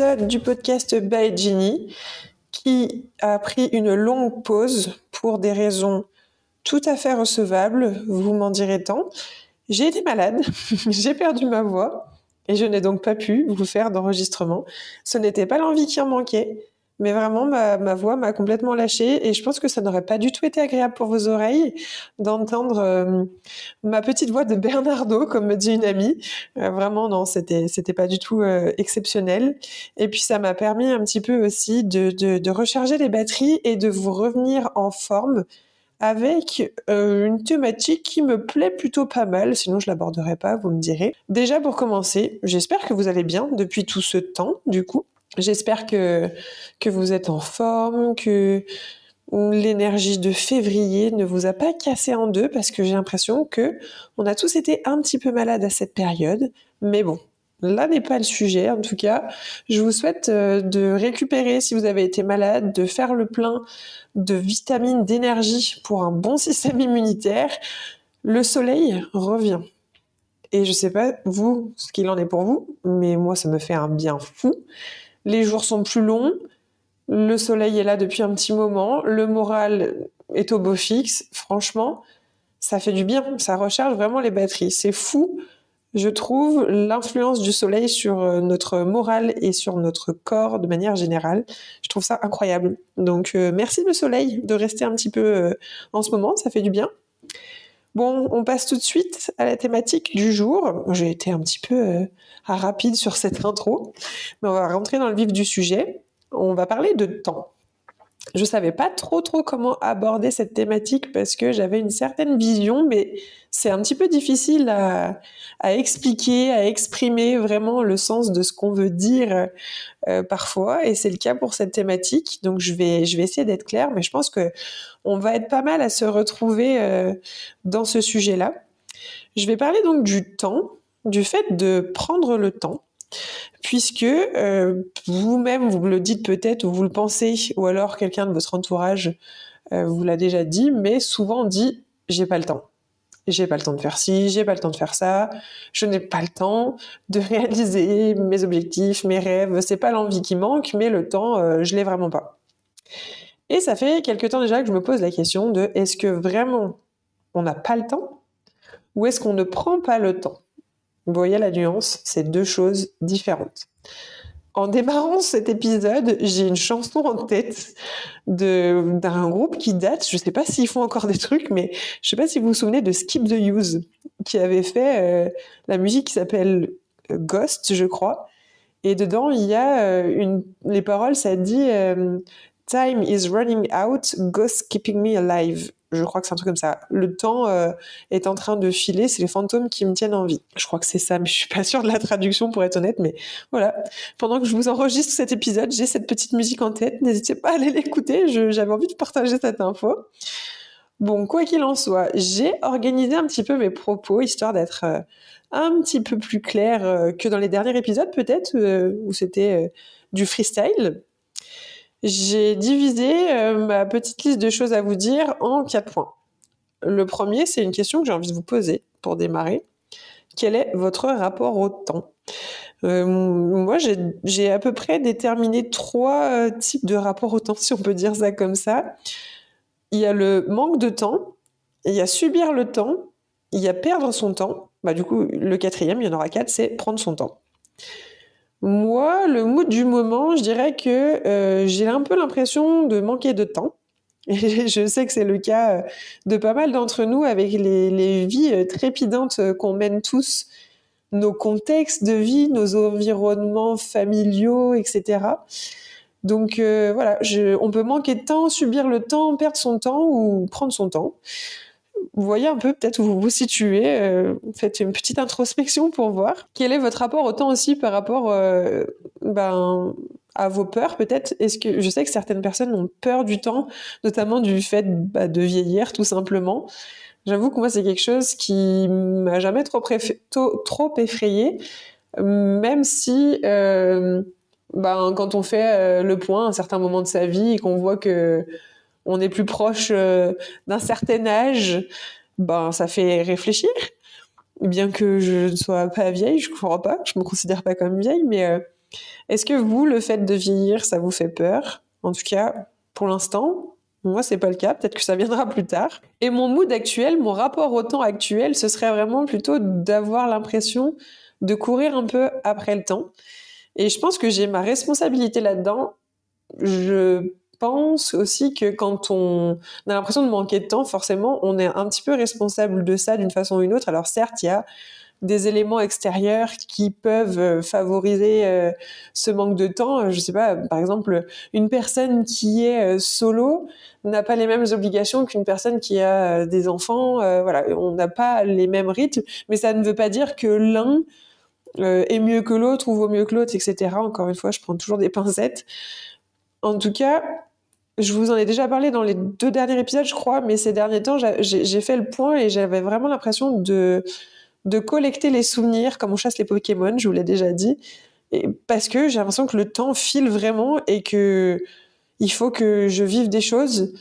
du podcast By Ginny qui a pris une longue pause pour des raisons tout à fait recevables, vous m'en direz tant. J'ai été malade, j'ai perdu ma voix et je n'ai donc pas pu vous faire d'enregistrement. Ce n'était pas l'envie qui en manquait, mais vraiment, ma, voix m'a complètement lâchée et je pense que ça n'aurait pas du tout été agréable pour vos oreilles d'entendre euh, ma petite voix de Bernardo, comme me dit une amie. Euh, vraiment, non, c'était, c'était pas du tout euh, exceptionnel. Et puis, ça m'a permis un petit peu aussi de, de, recharger les batteries et de vous revenir en forme avec une thématique qui me plaît plutôt pas mal, sinon je l'aborderai pas, vous me direz. Déjà pour commencer, j'espère que vous allez bien depuis tout ce temps, du coup. J'espère que, que vous êtes en forme, que l'énergie de février ne vous a pas cassé en deux parce que j'ai l'impression que on a tous été un petit peu malades à cette période. Mais bon, là n'est pas le sujet. En tout cas, je vous souhaite euh, de récupérer si vous avez été malade, de faire le plein de vitamines, d'énergie pour un bon système immunitaire. Le soleil revient. Et je sais pas vous ce qu'il en est pour vous, mais moi ça me fait un bien fou les jours sont plus longs, le soleil est là depuis un petit moment, le moral est au beau fixe. Franchement, ça fait du bien, ça recharge vraiment les batteries. C'est fou, je trouve, l'influence du soleil sur euh, notre moral et sur notre corps de manière générale. Je trouve ça incroyable. Donc, euh, merci le soleil de rester un petit peu euh, en ce moment, ça fait du bien. Bon, on passe tout de suite à la thématique du jour. J'ai été un petit peu euh, rapide sur cette intro, mais on va rentrer dans le vif du sujet. On va parler de temps je savais pas trop trop comment aborder cette thématique parce que j'avais une certaine vision, mais c'est un petit peu difficile à, expliquer, à exprimer vraiment le sens de ce qu'on veut dire euh, parfois, et c'est le cas pour cette thématique. Donc je vais je vais essayer d'être claire, mais je pense que on va être pas mal à se retrouver euh, dans ce sujet-là. Je vais parler donc du temps, du fait de prendre le temps puisque euh, vous-même, vous le dites peut-être ou vous le pensez, ou alors quelqu'un de votre entourage euh, vous l'a déjà dit, mais souvent dit j'ai pas le temps. J'ai pas le temps de faire ci, j'ai pas le temps de faire ça, je n'ai pas le temps de réaliser mes objectifs, mes rêves. C'est pas l'envie qui manque, mais le temps, euh, je l'ai vraiment pas. Et ça fait quelque temps déjà que je me pose la question de est-ce que vraiment on n'a pas le temps ou est-ce qu'on ne prend pas le temps? Vous voyez la nuance, c'est deux choses différentes. En démarrant cet épisode, j'ai une chanson en tête d'un groupe qui date, je ne sais pas s'ils font encore des trucs, mais je ne sais pas si vous vous souvenez de Skip the Use, qui avait fait euh, la musique qui s'appelle euh, Ghost, je crois. Et dedans, il y a euh, les paroles, ça dit Time is running out, ghost keeping me alive je crois que c'est un truc comme ça. Le temps euh, est en train de filer, c'est les fantômes qui me tiennent en vie. Je crois que c'est ça, mais je suis pas sûre de la traduction pour être honnête. Mais voilà, pendant que je vous enregistre cet épisode, j'ai cette petite musique en tête. N'hésitez pas à aller l'écouter. J'avais envie de partager cette info. Bon, quoi qu'il en soit, j'ai organisé un petit peu mes propos histoire d'être euh, un petit peu plus clair euh, que dans les derniers épisodes peut-être où c'était du freestyle j'ai divisé euh, ma petite liste de choses à vous dire en quatre points. Le premier, c'est une question que j'ai envie de vous poser pour démarrer. Quel est votre rapport au temps? Euh, Moi, j'ai à peu près déterminé trois euh, types de rapports au temps, si on peut dire ça comme ça. Il y a le manque de temps, il y a subir le temps, il y a perdre son temps. Bah, du coup, le quatrième, il y en aura quatre, c'est prendre son temps. Moi, le mood du moment, je dirais que euh, j'ai un peu l'impression de manquer de temps. Et je sais que c'est le cas euh, de pas mal d'entre nous avec les, vies euh, trépidantes qu'on mène tous, nos contextes de vie, nos environnements familiaux, etc. Donc voilà, on peut manquer de temps, subir le temps, perdre son temps ou prendre son temps voyez un peu peut-être où vous vous situez. Euh, faites une petite introspection pour voir. Quel est votre rapport au temps aussi par rapport euh, ben, à vos peurs peut-être? Est-ce que je sais que certaines personnes ont peur du temps, notamment du fait bah, de vieillir tout simplement. J'avoue que moi c'est quelque chose qui m'a jamais trop, trop effrayé, même si euh, ben, quand on fait le point à un certain moment de sa vie et qu'on voit que on est plus proche euh, d'un certain âge, ben ça fait réfléchir. Bien que je ne sois pas vieille, je crois pas, je me considère pas comme vieille, mais euh, Est-ce que vous, le fait de vieillir, ça vous fait peur? En tout cas, pour l'instant, moi, c'est pas le cas. Peut-être que ça viendra plus tard. Et mon mood actuel, mon rapport au temps actuel, ce serait vraiment plutôt d'avoir l'impression de courir un peu après le temps. Et je pense que j'ai ma responsabilité là-dedans. Je pense aussi que quand on a l'impression de manquer de temps, forcément, on est un petit peu responsable de ça d'une façon ou d'une autre. Alors certes, il y a des éléments extérieurs qui peuvent euh, favoriser euh, ce manque de temps. Je sais pas, par exemple, une personne qui est euh, solo n'a pas les mêmes obligations qu'une personne qui a des enfants. voilà, on n'a pas les mêmes rythmes, mais ça ne veut pas dire que l'un est mieux que l'autre ou vaut mieux que l'autre, etc. Encore une fois, je prends toujours des pincettes. En tout cas, je vous en ai déjà parlé dans les deux derniers épisodes, je crois, mais ces derniers temps, j'ai fait le point et j'avais vraiment l'impression de de collecter les souvenirs comme on chasse les Pokémon, je vous l'ai déjà dit, et parce que j'ai l'impression que le temps file vraiment et que il faut que je vive des choses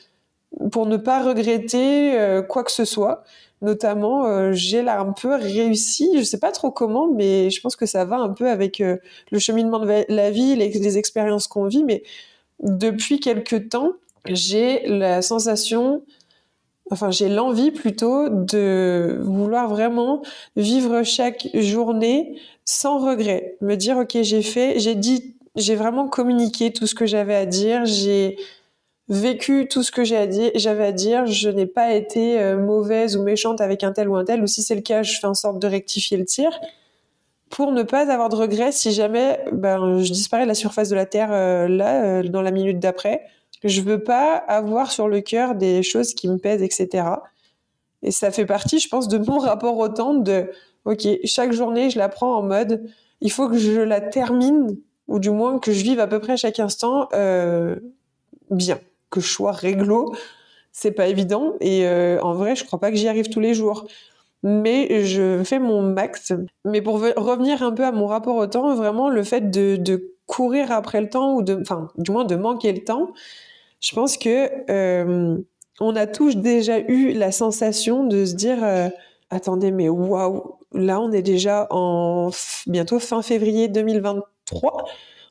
pour ne pas regretter euh, quoi que ce soit. Notamment, euh, j'ai là un peu réussi, je sais pas trop comment, mais je pense que ça va un peu avec euh, le cheminement de la vie, les, les expériences qu'on vit. Mais depuis quelques temps, j'ai la sensation enfin j'ai l'envie plutôt de vouloir vraiment vivre chaque journée sans regret, me dire ok j'ai fait, j'ai dit, j'ai vraiment communiqué tout ce que j'avais à dire, j'ai vécu tout ce que j'avais à dire, je n'ai pas été euh, mauvaise ou méchante avec un tel ou un tel, ou si c'est le cas, je fais en sorte de rectifier le tir pour ne pas avoir de regrets si jamais ben, je disparais de la surface de la Terre euh, là, euh, dans la minute d'après je veux pas avoir sur le cœur des choses qui me pèsent, etc. Et ça fait partie, je pense, de mon rapport au temps de, ok, chaque journée, je la prends en mode, il faut que je la termine, ou du moins que je vive à peu près chaque instant euh, bien, que je sois réglo. C'est pas évident, et en vrai, je crois pas que j'y arrive tous les jours. Mais je fais mon max. Mais pour revenir un peu à mon rapport au temps, vraiment, le fait de, courir après le temps, ou de, enfin, du moins de manquer le temps, je pense que euh, on a tous déjà eu la sensation de se dire euh, attendez mais waouh là on est déjà en bientôt fin février 2023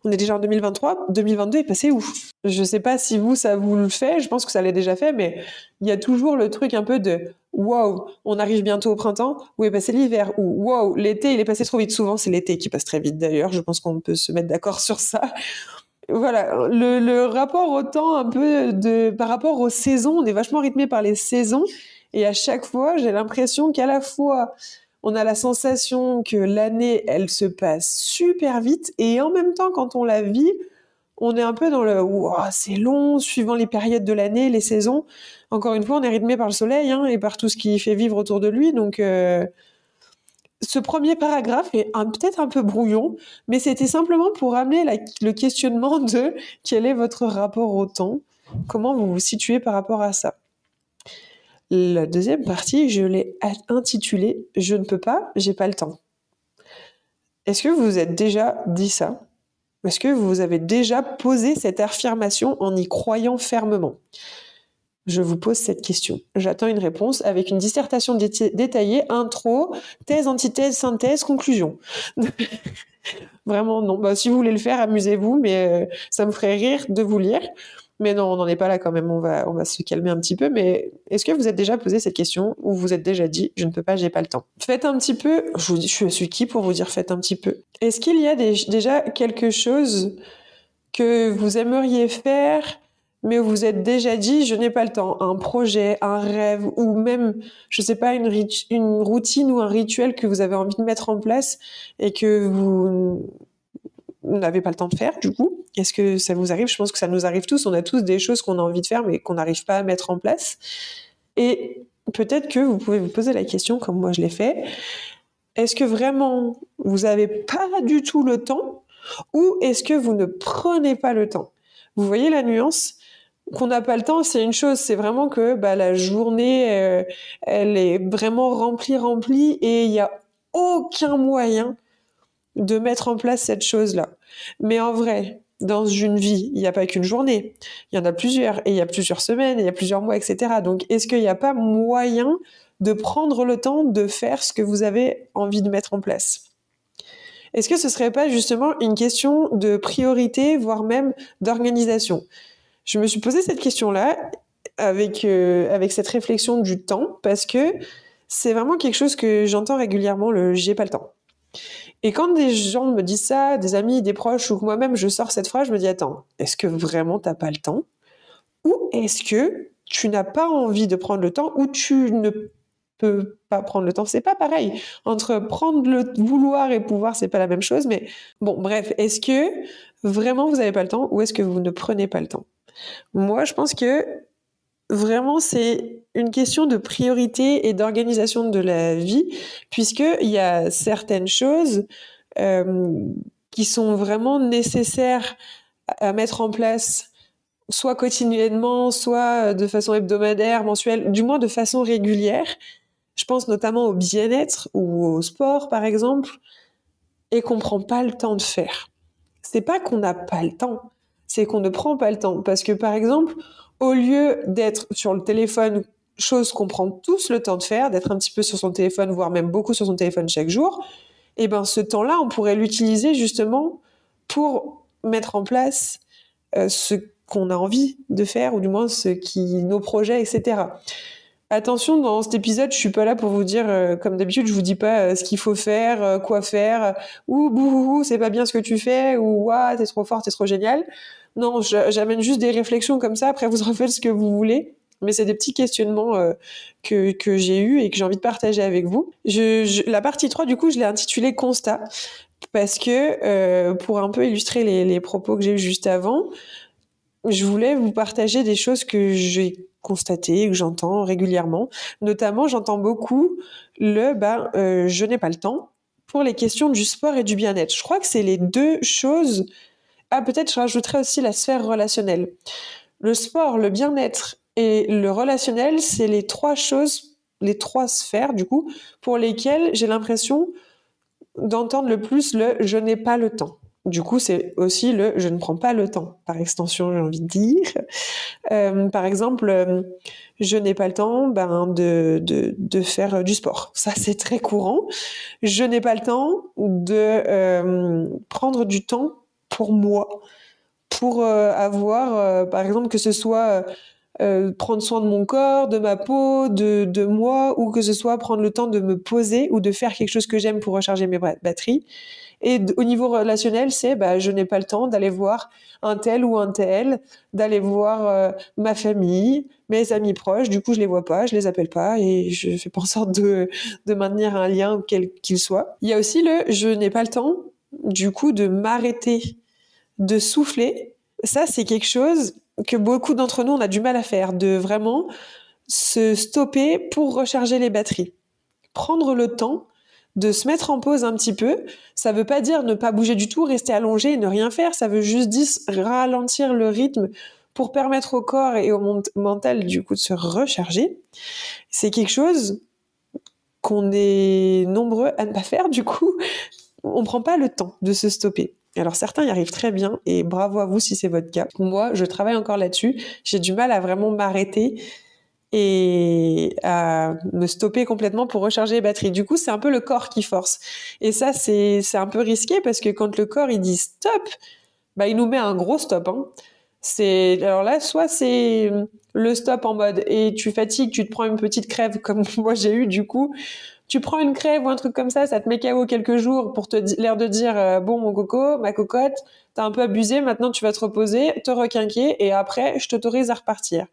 on est déjà en 2023 2022 est passé où je sais pas si vous ça vous le fait. Je pense que ça l'est déjà fait mais il y a toujours le truc un peu de waouh on arrive bientôt au printemps. Où est passé l'hiver? Ou waouh l'été il est passé trop vite. Souvent c'est l'été qui passe très vite d'ailleurs. Je pense qu'on peut se mettre d'accord sur ça. Voilà, le, rapport au temps un peu de par rapport aux saisons, on est vachement rythmé par les saisons. Et à chaque fois, j'ai l'impression qu'à la fois on a la sensation que l'année elle se passe super vite. Et en même temps quand on la vit, on est un peu dans le c'est long suivant les périodes de l'année, les saisons. Encore une fois, on est rythmé par le soleil hein, et par tout ce qui fait vivre autour de lui, donc euh, ce premier paragraphe est peut-être un peu brouillon, mais c'était simplement pour amener le questionnement de quel est votre rapport au temps, comment vous vous situez par rapport à ça? La deuxième partie, je l'ai intitulée Je ne peux pas, j'ai pas le temps. Est-ce que vous vous êtes déjà dit ça? Est-ce que vous avez déjà posé cette affirmation en y croyant fermement? Je vous pose cette question. J'attends une réponse avec une dissertation détaillée, intro, thèse, antithèse, synthèse, conclusion. Vraiment non. Bah, si vous voulez le faire, amusez-vous, mais euh, ça me ferait rire de vous lire. Mais non, on n'en est pas là quand même. On va, on va se calmer un petit peu. Mais est-ce que vous êtes déjà posé cette question ou vous êtes déjà dit je ne peux pas, j'ai pas le temps? Faites un petit peu. Je vous dis, je suis qui pour vous dire faites un petit peu. Est-ce qu'il y a déjà quelque chose que vous aimeriez faire mais vous êtes déjà dit je n'ai pas le temps, un projet, un rêve ou même je sais pas une, une routine ou un rituel que vous avez envie de mettre en place et que vous n'avez pas le temps de faire du coup? Est-ce que ça vous arrive? Je pense que ça nous arrive tous. On a tous des choses qu'on a envie de faire mais qu'on n'arrive pas à mettre en place. Et peut-être que vous pouvez vous poser la question comme moi je l'ai fait. Est-ce que vraiment vous n'avez pas du tout le temps? Ou est-ce que vous ne prenez pas le temps? Vous voyez la nuance? Qu'on n'a pas le temps, c'est une chose. C'est vraiment que bah, la journée, euh, elle est vraiment remplie, remplie, et il n'y a aucun moyen de mettre en place cette chose-là. Mais en vrai, dans une vie, il n'y a pas qu'une journée. Il y en a plusieurs, et il y a plusieurs semaines, il y a plusieurs mois, etc. Donc, est-ce qu'il n'y a pas moyen de prendre le temps de faire ce que vous avez envie de mettre en place? Est-ce que ce serait pas justement une question de priorité, voire même d'organisation? Je me suis posé cette question-là avec, euh, avec cette réflexion du temps parce que c'est vraiment quelque chose que j'entends régulièrement, le j'ai pas le temps. Et quand des gens me disent ça, des amis, des proches, ou moi-même je sors cette phrase, je me dis attends, est-ce que vraiment t'as pas le temps? Ou est-ce que tu n'as pas envie de prendre le temps ou tu ne peux pas prendre le temps? C'est pas pareil. Entre prendre le vouloir et pouvoir, c'est pas la même chose. Mais bon, bref, est-ce que vraiment vous n'avez pas le temps ou est-ce que vous ne prenez pas le temps? Moi, je pense que vraiment c'est une question de priorité et d'organisation de la vie, puisqu'il y a certaines choses euh, qui sont vraiment nécessaires à mettre en place, soit quotidiennement, soit de façon hebdomadaire, mensuelle, du moins de façon régulière. Je pense notamment au bien-être ou au sport, par exemple, et qu'on prend pas le temps de faire. C'est pas qu'on n'a pas le temps, c'est qu'on ne prend pas le temps. Parce que, par exemple, au lieu d'être sur le téléphone, chose qu'on prend tous le temps de faire, d'être un petit peu sur son téléphone, voire même beaucoup sur son téléphone chaque jour, et eh ben ce temps-là, on pourrait l'utiliser justement pour mettre en place euh, ce qu'on a envie de faire, ou du moins ce qui, nos projets, etc. Attention, dans cet épisode, je suis pas là pour vous dire, euh, comme d'habitude, je vous dis pas euh, ce qu'il faut faire, quoi faire, ou bouhou, c'est pas bien ce que tu fais, ou waouh, t'es trop fort, t'es trop génial. Non, j'amène juste des réflexions comme ça. Après, vous en faites ce que vous voulez. Mais c'est des petits questionnements euh, que, que j'ai eus et que j'ai envie de partager avec vous. Je, la partie 3, du coup, je l'ai intitulée Constat. Parce que, euh, pour un peu illustrer les, les propos que j'ai eus juste avant, je voulais vous partager des choses que j'ai constatées, que j'entends régulièrement. Notamment, j'entends beaucoup le ben, euh, je n'ai pas le temps pour les questions du sport et du bien-être. Je crois que c'est les deux choses ah, peut-être je rajouterais aussi la sphère relationnelle. Le sport, le bien-être et le relationnel, c'est les trois choses, les trois sphères, du coup, pour lesquelles j'ai l'impression d'entendre le plus le je n'ai pas le temps. Du coup, c'est aussi le je ne prends pas le temps, par extension, j'ai envie de dire. Euh, par exemple, euh, je n'ai pas le temps ben, de, de, de, faire du sport. Ça, c'est très courant. Je n'ai pas le temps de euh, prendre du temps pour moi, pour euh, avoir, euh, par exemple, que ce soit euh, prendre soin de mon corps, de ma peau, de, de, moi, ou que ce soit prendre le temps de me poser ou de faire quelque chose que j'aime pour recharger mes batteries. Et au niveau relationnel, c'est bah, je n'ai pas le temps d'aller voir un tel ou un tel, d'aller voir ma famille, mes amis proches. Du coup, je les vois pas, je les appelle pas et je fais pas en sorte de, de maintenir un lien quel qu'il soit. Il y a aussi le je n'ai pas le temps, du coup, de m'arrêter de souffler, ça c'est quelque chose que beaucoup d'entre nous on a du mal à faire, de vraiment se stopper pour recharger les batteries. Prendre le temps de se mettre en pause un petit peu, ça veut pas dire ne pas bouger du tout, rester allongé et ne rien faire, ça veut juste dire ralentir le rythme pour permettre au corps et au mental du coup de se recharger. C'est quelque chose qu'on est nombreux à ne pas faire du coup. On prend pas le temps de se stopper. Alors certains y arrivent très bien et bravo à vous si c'est votre cas. Moi, je travaille encore là-dessus. J'ai du mal à vraiment m'arrêter et à me stopper complètement pour recharger les batteries. Du coup, c'est un peu le corps qui force. Et ça, c'est un peu risqué parce que quand le corps il dit stop, bah il nous met un gros stop. Hein. C'est alors là, soit c'est le stop en mode et tu fatigues, tu te prends une petite crève comme moi j'ai eu du coup tu prends une crève ou un truc comme ça, ça te met KO quelques jours pour te l'air de dire euh, bon mon coco, ma cocotte, t'as un peu abusé, maintenant tu vas te reposer, te requinquer et après je t'autorise à repartir.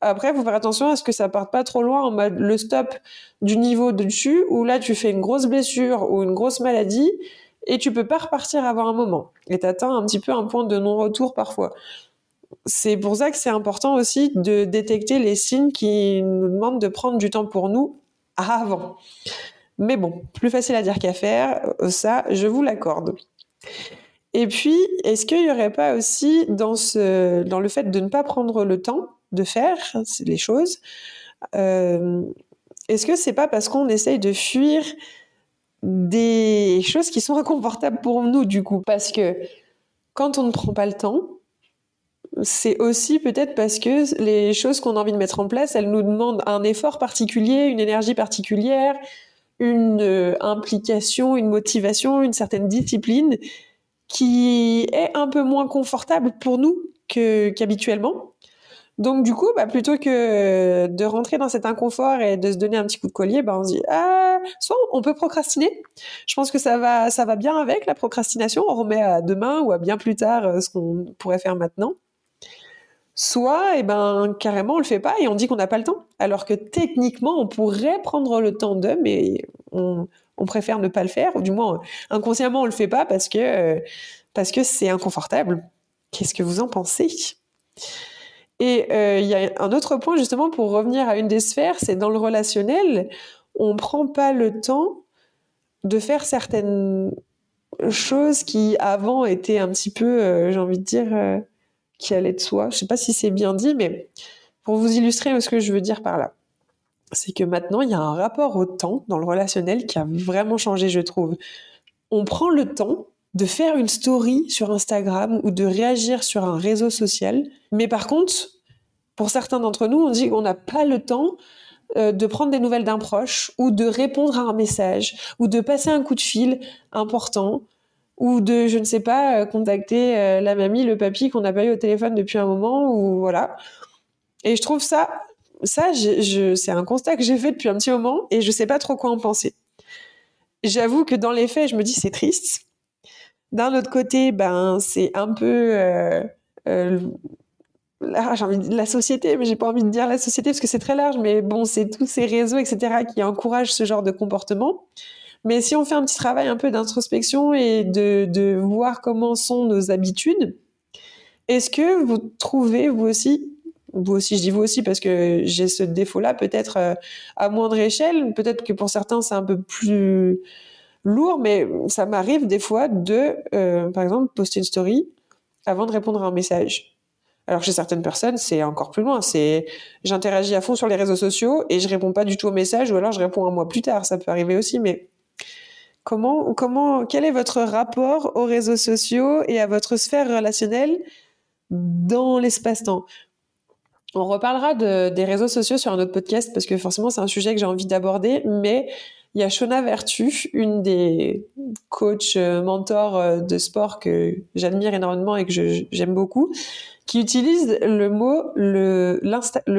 Après, faut faire attention à ce que ça parte pas trop loin en mode le stop du niveau de dessus où là tu fais une grosse blessure ou une grosse maladie et tu peux pas repartir avant un moment et t'atteins un petit peu un point de non-retour parfois. C'est pour ça que c'est important aussi de détecter les signes qui nous demandent de prendre du temps pour nous avant. Mais bon, plus facile à dire qu'à faire, ça, je vous l'accorde. Et puis, est-ce qu'il n'y aurait pas aussi dans le fait de ne pas prendre le temps de faire les choses, euh, est-ce que c'est pas parce qu'on essaye de fuir des choses qui sont inconfortables pour nous du coup? Parce que quand on ne prend pas le temps, c'est aussi peut-être parce que les choses qu'on a envie de mettre en place, elles nous demandent un effort particulier, une énergie particulière, une euh, implication, une motivation, une certaine discipline qui est un peu moins confortable pour nous qu'habituellement. Donc du coup, bah, plutôt que de rentrer dans cet inconfort et de se donner un petit coup de collier, bah, on se dit ah, soit on peut procrastiner. Je pense que ça va, ça va bien avec la procrastination. On remet à demain ou à bien plus tard euh, ce qu'on pourrait faire maintenant. Soit, eh ben, carrément, on le fait pas et on dit qu'on n'a pas le temps. Alors que techniquement, on pourrait prendre le temps de, mais on, préfère ne pas le faire, ou du moins inconsciemment, on le fait pas parce que c'est inconfortable. Qu'est-ce que vous en pensez? Et euh, il y a un autre point justement pour revenir à une des sphères, c'est dans le relationnel, on prend pas le temps de faire certaines choses qui avant étaient un petit peu, euh, j'ai envie de dire, euh, qui allaient de soi. Je sais pas si c'est bien dit, mais pour vous illustrer ce que je veux dire par là, c'est que maintenant il y a un rapport au temps dans le relationnel qui a vraiment changé, je trouve. On prend le temps de faire une story sur Instagram ou de réagir sur un réseau social. Mais par contre, pour certains d'entre nous, on dit qu'on n'a pas le temps euh, de prendre des nouvelles d'un proche ou de répondre à un message ou de passer un coup de fil important ou de, je ne sais pas, euh, contacter euh, la mamie, le papy qu'on n'a pas eu au téléphone depuis un moment ou voilà. Et je trouve ça, ça, c'est un constat que j'ai fait depuis un petit moment et je sais pas trop quoi en penser. J'avoue que dans les faits, je me dis c'est triste d'un autre côté, ben c'est un peu euh, euh, dire la société, mais j'ai pas envie de dire la société parce que c'est très large. Mais bon, c'est tous ces réseaux, etc., qui encouragent ce genre de comportement. Mais si on fait un petit travail un peu d'introspection et de, de voir comment sont nos habitudes, est-ce que vous trouvez vous aussi, vous aussi, je dis vous aussi parce que j'ai ce défaut-là, peut-être euh, à moindre échelle, peut-être que pour certains c'est un peu plus lourd, mais ça m'arrive des fois de, euh, par exemple, poster une story avant de répondre à un message. Alors chez certaines personnes, c'est encore plus loin. C'est j'interagis à fond sur les réseaux sociaux et je réponds pas du tout au message ou alors je réponds un mois plus tard. Ça peut arriver aussi, mais comment, comment, quel est votre rapport aux réseaux sociaux et à votre sphère relationnelle dans l'espace-temps? On reparlera de, des réseaux sociaux sur un autre podcast parce que forcément c'est un sujet que j'ai envie d'aborder, mais il y a Shona Vertu, une des coachs euh, mentors euh, de sport que j'admire énormément et que j'aime beaucoup, qui utilise le mot le,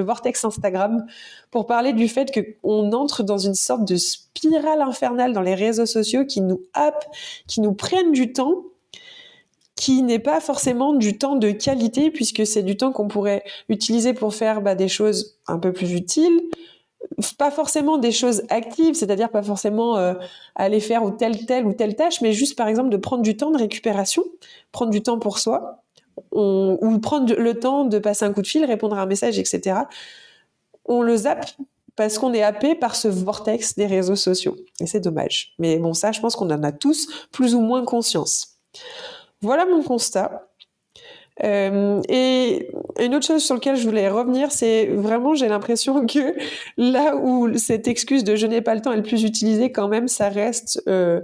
vortex Instagram pour parler du fait qu'on entre dans une sorte de spirale infernale dans les réseaux sociaux qui nous happent, qui nous prennent du temps qui n'est pas forcément du temps de qualité puisque c'est du temps qu'on pourrait utiliser pour faire bah, des choses un peu plus utiles, pas forcément des choses actives, c'est-à-dire pas forcément euh, aller faire ou telle, telle ou telle tâche, mais juste par exemple de prendre du temps de récupération, prendre du temps pour soi, ou prendre le temps de passer un coup de fil, répondre à un message, etc. On le zappe parce qu'on est happé par ce vortex des réseaux sociaux. Et c'est dommage. Mais bon, ça, je pense qu'on en a tous plus ou moins conscience. Voilà mon constat. Euh, et une autre chose sur laquelle je voulais revenir, c'est vraiment, j'ai l'impression que là où cette excuse de je n'ai pas le temps est le plus utilisée, quand même, ça reste euh,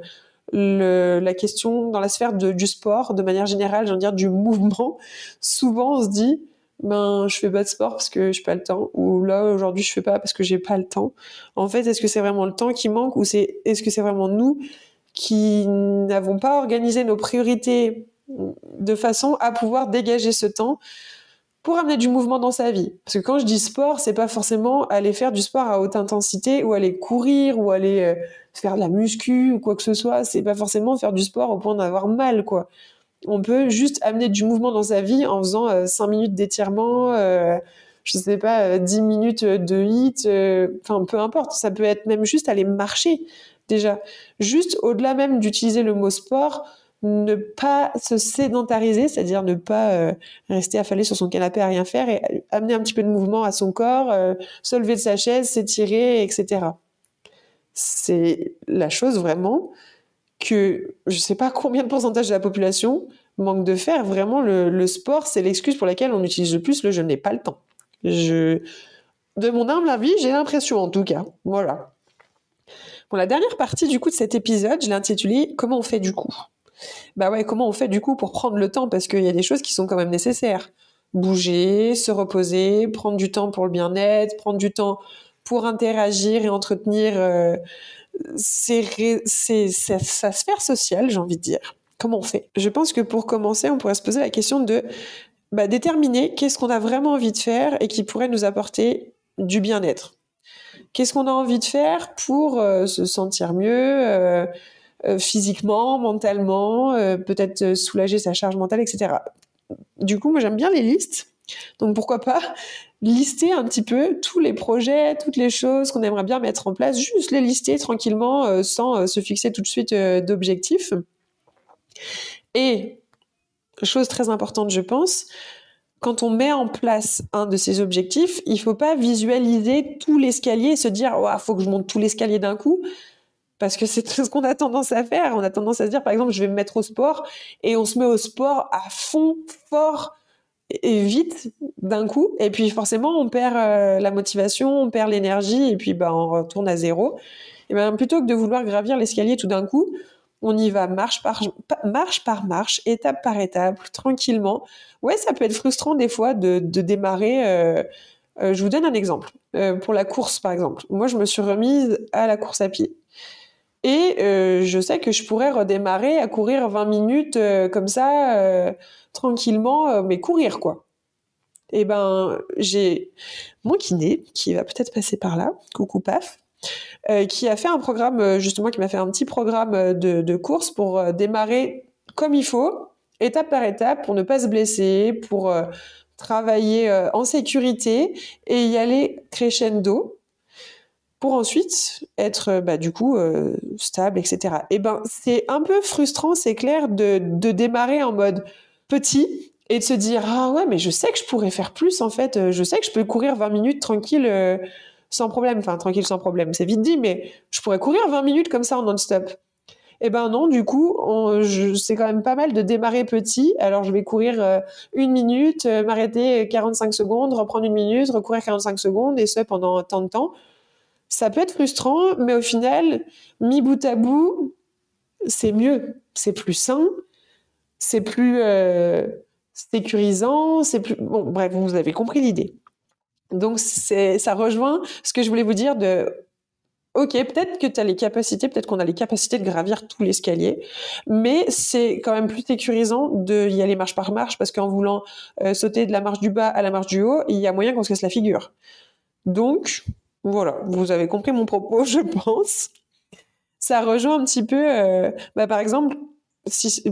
la question dans la sphère de, du sport, de manière générale, j'ai envie dire du mouvement. Souvent, on se dit, ben, je fais pas de sport parce que je n'ai pas le temps, ou là, aujourd'hui, je fais pas parce que j'ai pas le temps. En fait, est-ce que c'est vraiment le temps qui manque, ou c'est, est-ce que c'est vraiment nous qui n'avons pas organisé nos priorités de façon à pouvoir dégager ce temps pour amener du mouvement dans sa vie. Parce que quand je dis sport, c'est pas forcément aller faire du sport à haute intensité ou aller courir ou aller euh, faire de la muscu ou quoi que ce soit. C'est pas forcément faire du sport au point d'avoir mal, quoi. On peut juste amener du mouvement dans sa vie en faisant euh, 5 minutes d'étirement, euh, je sais pas, 10 euh, minutes de hit, enfin peu importe. Ça peut être même juste aller marcher déjà. Juste au-delà même d'utiliser le mot sport, ne pas se sédentariser, c'est-à-dire ne pas euh, rester affalé sur son canapé à rien faire et amener un petit peu de mouvement à son corps, euh, se lever de sa chaise, s'étirer, etc. C'est la chose vraiment que je ne sais pas combien de pourcentage de la population manque de faire. Vraiment, le, sport, c'est l'excuse pour laquelle on utilise le plus le je n'ai pas le temps. De mon humble avis, j'ai l'impression en tout cas. Voilà. Bon, la dernière partie du coup de cet épisode, je l'ai intitulée Comment on fait du coup? Bah ouais, comment on fait du coup pour prendre le temps? Parce qu'il y a des choses qui sont quand même nécessaires. Bouger, se reposer, prendre du temps pour le bien-être, prendre du temps pour interagir et entretenir euh, sa sphère sociale, j'ai envie de dire. Comment on fait? Je pense que pour commencer, on pourrait se poser la question de bah, déterminer qu'est-ce qu'on a vraiment envie de faire et qui pourrait nous apporter du bien-être. Qu'est-ce qu'on a envie de faire pour euh, se sentir mieux euh, physiquement, mentalement, peut-être soulager sa charge mentale, etc. Du coup, moi j'aime bien les listes. Donc pourquoi pas lister un petit peu tous les projets, toutes les choses qu'on aimerait bien mettre en place, juste les lister tranquillement sans se fixer tout de suite d'objectifs. Et chose très importante, je pense, quand on met en place un de ces objectifs, il faut pas visualiser tout l'escalier et se dire il faut que je monte tout l'escalier d'un coup parce que c'est ce qu'on a tendance à faire. On a tendance à se dire par exemple je vais me mettre au sport et on se met au sport à fond, fort et vite d'un coup et puis forcément on perd euh, la motivation, on perd l'énergie et puis bah on retourne à zéro. Et ben plutôt que de vouloir gravir l'escalier tout d'un coup, on y va marche par marche par marche, étape par étape, tranquillement. Ouais, ça peut être frustrant des fois de, démarrer. Euh, euh, je vous donne un exemple. Pour la course, par exemple. Moi, je me suis remise à la course à pied. Et je sais que je pourrais redémarrer à courir 20 minutes comme ça, tranquillement, mais courir, quoi. Et eh ben, j'ai mon kiné qui va peut-être passer par là. Coucou, paf euh, qui a fait un programme, euh, justement, qui m'a fait un petit programme euh, de, de course pour démarrer comme il faut, étape par étape, pour ne pas se blesser, pour travailler en sécurité et y aller crescendo pour ensuite être bah, du coup stable, etc. Et eh ben c'est un peu frustrant, c'est clair, de, de, démarrer en mode petit et de se dire ah ouais mais je sais que je pourrais faire plus en fait, je sais que je peux courir 20 minutes tranquille sans problème, enfin tranquille sans problème, c'est vite dit, mais je pourrais courir 20 minutes comme ça en non-stop. Eh ben non, du coup, c'est quand même pas mal de démarrer petit. Alors je vais courir euh, une minute, euh, m'arrêter 45 secondes, reprendre une minute, recourir 45 secondes, et ce pendant tant de temps. Ça peut être frustrant, mais au final, mis bout à bout, c'est mieux, c'est plus sain, c'est plus euh, sécurisant, c'est plus. Bref, vous avez compris l'idée. Donc ça rejoint ce que je voulais vous dire de Ok, peut-être que tu as les capacités, peut-être qu'on a les capacités de gravir tout l'escalier, mais c'est quand même plus sécurisant de y aller marche par marche parce qu'en voulant euh, sauter de la marche du bas à la marche du haut, il y a moyen qu'on se casse la figure. Donc, voilà, vous avez compris mon propos, je pense. Ça rejoint un petit peu, euh, bah, par exemple,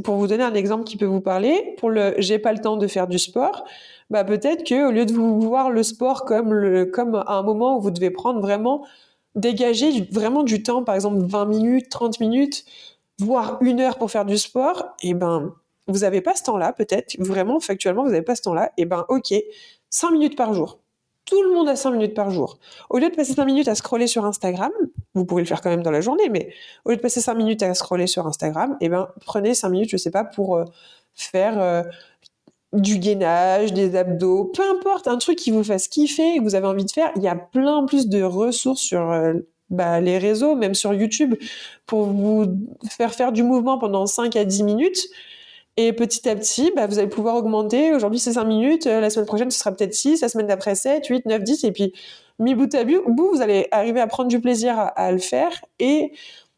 pour vous donner un exemple qui peut vous parler, pour le j'ai pas le temps de faire du sport, bah peut-être que au lieu de vous voir le sport comme le comme un moment où vous devez prendre vraiment dégager vraiment du temps, par exemple 20 minutes, 30 minutes, voire une heure pour faire du sport, et eh ben vous n'avez pas ce temps-là, peut-être vraiment factuellement vous n'avez pas ce temps-là, et eh ben ok, 5 minutes par jour. Tout le monde a 5 minutes par jour. Au lieu de passer 5 minutes à scroller sur Instagram, vous pouvez le faire quand même dans la journée, mais au lieu de passer 5 minutes à scroller sur Instagram, eh ben prenez 5 minutes, je sais pas, pour euh, faire euh, du gainage, des abdos, peu importe, un truc qui vous fasse kiffer, que vous avez envie de faire. Il y a plein plus de ressources sur euh, bah, les réseaux, même sur YouTube, pour vous faire faire du mouvement pendant 5 à 10 minutes. Et petit à petit, bah, vous allez pouvoir augmenter. Aujourd'hui, c'est 5 minutes. Euh, la semaine prochaine, ce sera peut-être 6. La semaine d'après, 7, 8, 9, 10. Et puis, mi bout à bout, vous allez arriver à prendre du plaisir à, à le faire et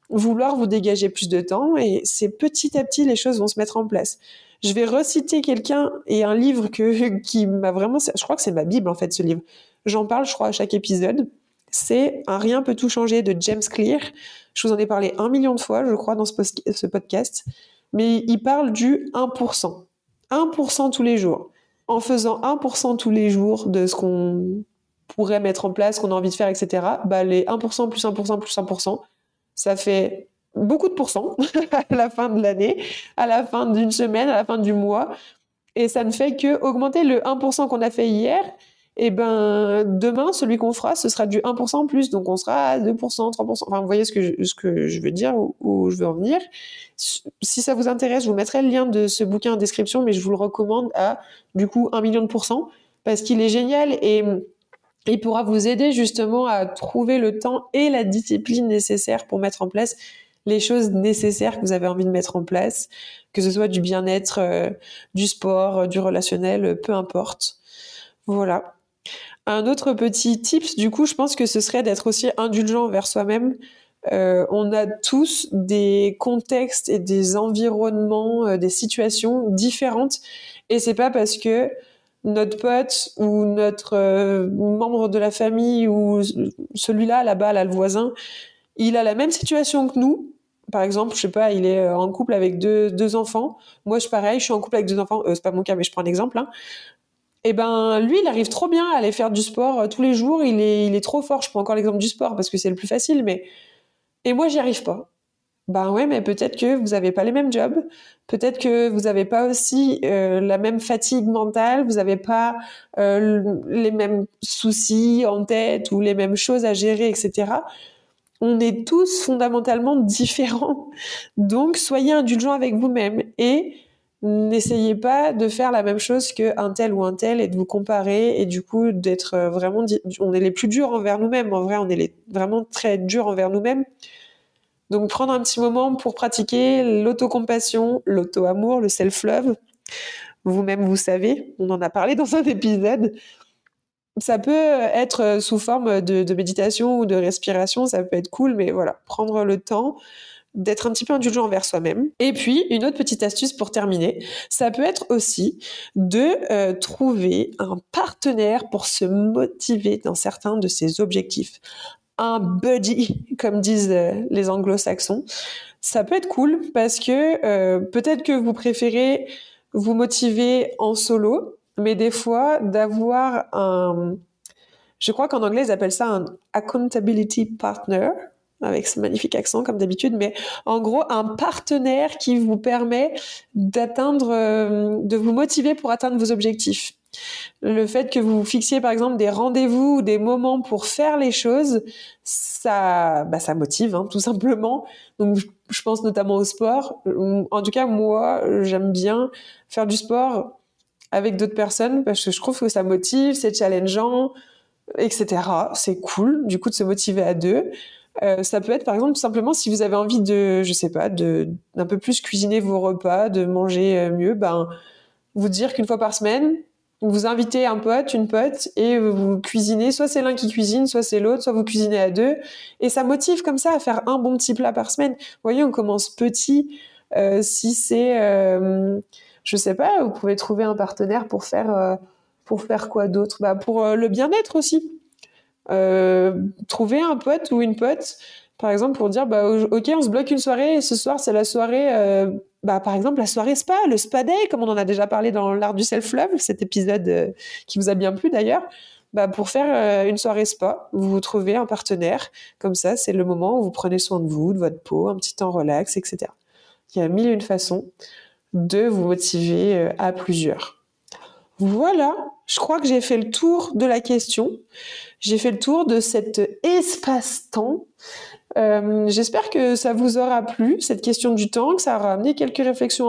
vouloir vous dégager plus de temps. Et c'est petit à petit, les choses vont se mettre en place. Je vais reciter quelqu'un et un livre que, qui m'a vraiment, je crois que c'est ma Bible en fait, ce livre. J'en parle, je crois, à chaque épisode. C'est Un rien peut tout changer de James Clear. Je vous en ai parlé un million de fois, je crois, dans ce podcast. Mais il parle du 1%. 1% tous les jours. En faisant 1% tous les jours de ce qu'on pourrait mettre en place, qu'on a envie de faire, etc., bah, les 1% plus 1% plus 1%, ça fait beaucoup de pourcents à la fin de l'année, à la fin d'une semaine, à la fin du mois. Et ça ne fait que augmenter le 1% qu'on a fait hier. Et ben demain, celui qu'on fera, ce sera du 1% en plus. Donc on sera à 2%, 3%. Enfin, vous voyez ce que je, ce que je veux dire, où, où je veux en venir. Si ça vous intéresse, je vous mettrai le lien de ce bouquin en description, mais je vous le recommande à du coup 1 million de pourcents parce qu'il est génial et il pourra vous aider justement à trouver le temps et la discipline nécessaire pour mettre en place les choses nécessaires que vous avez envie de mettre en place, que ce soit du bien-être, euh, du sport, euh, du relationnel, euh, peu importe. Voilà. Un autre petit tips, du coup, je pense que ce serait d'être aussi indulgent vers soi-même. Euh, on a tous des contextes et des environnements, euh, des situations différentes. Et c'est pas parce que notre pote ou notre euh, membre de la famille ou celui-là là-bas, là, le voisin, il a la même situation que nous. Par exemple, je sais pas, il est en couple avec deux, enfants. Moi, je pareil, je suis en couple avec deux enfants. Euh, c'est pas mon cas, mais je prends un exemple. Hein. Et eh ben, lui, il arrive trop bien à aller faire du sport tous les jours. Il est, il est trop fort. Je prends encore l'exemple du sport parce que c'est le plus facile, mais et moi, j'y arrive pas. Ben ouais, mais peut-être que vous n'avez pas les mêmes jobs, peut-être que vous n'avez pas aussi euh, la même fatigue mentale, vous n'avez pas euh, les mêmes soucis en tête ou les mêmes choses à gérer, etc. On est tous fondamentalement différents. Donc, soyez indulgents avec vous-même et n'essayez pas de faire la même chose qu'un tel ou un tel et de vous comparer et du coup d'être euh, vraiment... On est les plus durs envers nous-mêmes. En vrai, on est les... vraiment très durs envers nous-mêmes. Donc prendre un petit moment pour pratiquer l'autocompassion, l'auto-amour, le self-love. Vous-même, vous savez, on en a parlé dans un épisode. Ça peut être sous forme de, méditation ou de respiration, ça peut être cool, mais voilà, prendre le temps d'être un petit peu indulgent envers soi-même. Et puis, une autre petite astuce pour terminer, ça peut être aussi de euh, trouver un partenaire pour se motiver dans certains de ses objectifs un buddy, comme disent euh, les anglo-saxons. Ça peut être cool parce que euh, peut-être que vous préférez vous motiver en solo, mais des fois d'avoir un... Je crois qu'en anglais, ils appellent ça un accountability partner, avec ce magnifique accent comme d'habitude, mais en gros un partenaire qui vous permet d'atteindre, euh, de vous motiver pour atteindre vos objectifs. Le fait que vous fixiez par exemple des rendez-vous ou des moments pour faire les choses, ça, bah, ça motive hein, tout simplement. Donc je pense notamment au sport. En tout cas moi j'aime bien faire du sport avec d'autres personnes parce que je trouve que ça motive, c'est challengeant, etc. C'est cool du coup de se motiver à deux. Euh, ça peut être par exemple tout simplement si vous avez envie de, je sais pas, de d'un peu plus cuisiner vos repas, de manger euh, mieux, ben vous dire qu'une fois par semaine, vous invitez un pote, une pote, et vous cuisinez. Soit c'est l'un qui cuisine, soit c'est l'autre, soit vous cuisinez à deux. Et ça motive comme ça à faire un bon petit plat par semaine. Vous voyez, on commence petit. Euh, si c'est, euh, je sais pas, vous pouvez trouver un partenaire pour faire, euh, pour faire quoi d'autre? Bah, Pour euh, le bien-être aussi. Trouver un pote ou une pote par exemple, pour dire, bah, ok, on se bloque une soirée et ce soir, c'est la soirée, euh, bah, par exemple, la soirée spa, le spa day, comme on en a déjà parlé dans l'art du self-love, cet épisode euh, qui vous a bien plu d'ailleurs. Bah, pour faire euh, une soirée spa, vous vous trouvez un partenaire. Comme ça, c'est le moment où vous prenez soin de vous, de votre peau, un petit temps relax, etc. Il y a mille et une façons de vous motiver à plusieurs. Voilà, je crois que j'ai fait le tour de la question. J'ai fait le tour de cet espace-temps euh, j'espère que ça vous aura plu, cette question du temps, que ça aura amené quelques réflexions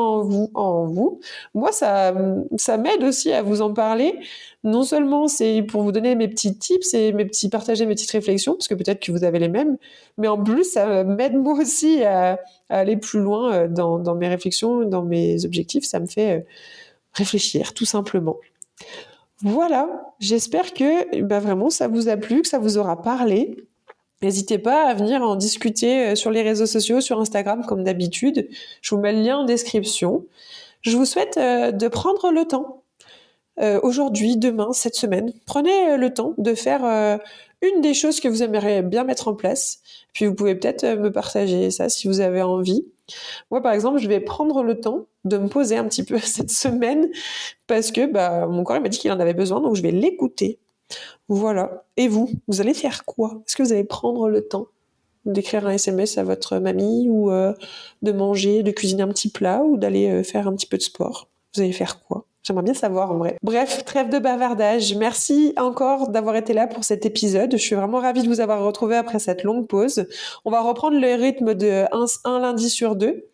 en vous. Moi, ça, ça m'aide aussi à vous en parler. Non seulement c'est pour vous donner mes petits tips et mes petits partager mes petites réflexions, parce que peut-être que vous avez les mêmes, mais en plus, ça m'aide moi aussi à, aller plus loin euh, dans, dans, mes réflexions, dans mes objectifs. Ça me fait euh, réfléchir, tout simplement. Voilà, j'espère que bah, vraiment ça vous a plu, que ça vous aura parlé. N'hésitez pas à venir en discuter euh, sur les réseaux sociaux, sur Instagram comme d'habitude. Je vous mets le lien en description. Je vous souhaite euh, de prendre le temps. Euh, aujourd'hui, demain, cette semaine, prenez le temps de faire une des choses que vous aimeriez bien mettre en place. Puis vous pouvez peut-être me partager ça si vous avez envie. Moi, par exemple, je vais prendre le temps de me poser un petit peu cette semaine parce que bah, mon corps m'a dit qu'il en avait besoin, donc je vais l'écouter. Voilà. Et vous, vous allez faire quoi? Est-ce que vous allez prendre le temps d'écrire un SMS à votre mamie ou euh, de manger, de cuisiner un petit plat ou d'aller euh, faire un petit peu de sport? Vous allez faire quoi? J'aimerais bien savoir en vrai. Bref, trêve de bavardage. Merci encore d'avoir été là pour cet épisode. Je suis vraiment ravie de vous avoir retrouvé après cette longue pause. On va reprendre le rythme de un lundi sur deux.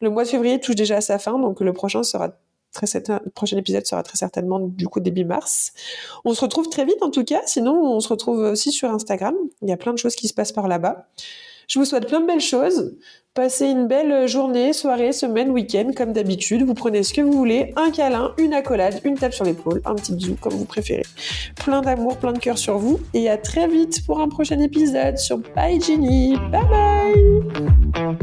Le mois de février touche déjà à sa fin, donc le prochain sera très le prochain épisode sera très certainement du coup début mars. On se retrouve très vite en tout cas, sinon on se retrouve aussi sur Instagram. Il y a plein de choses qui se passent par là-bas. Je vous souhaite plein de belles choses. Passez une belle journée, soirée, semaine, week-end, comme d'habitude. Vous prenez ce que vous voulez, un câlin, une accolade, une tape sur l'épaule, un petit bisou, comme vous préférez. Plein d'amour, plein de cœur sur vous. Et à très vite pour un prochain épisode sur Bye Jenny. Bye bye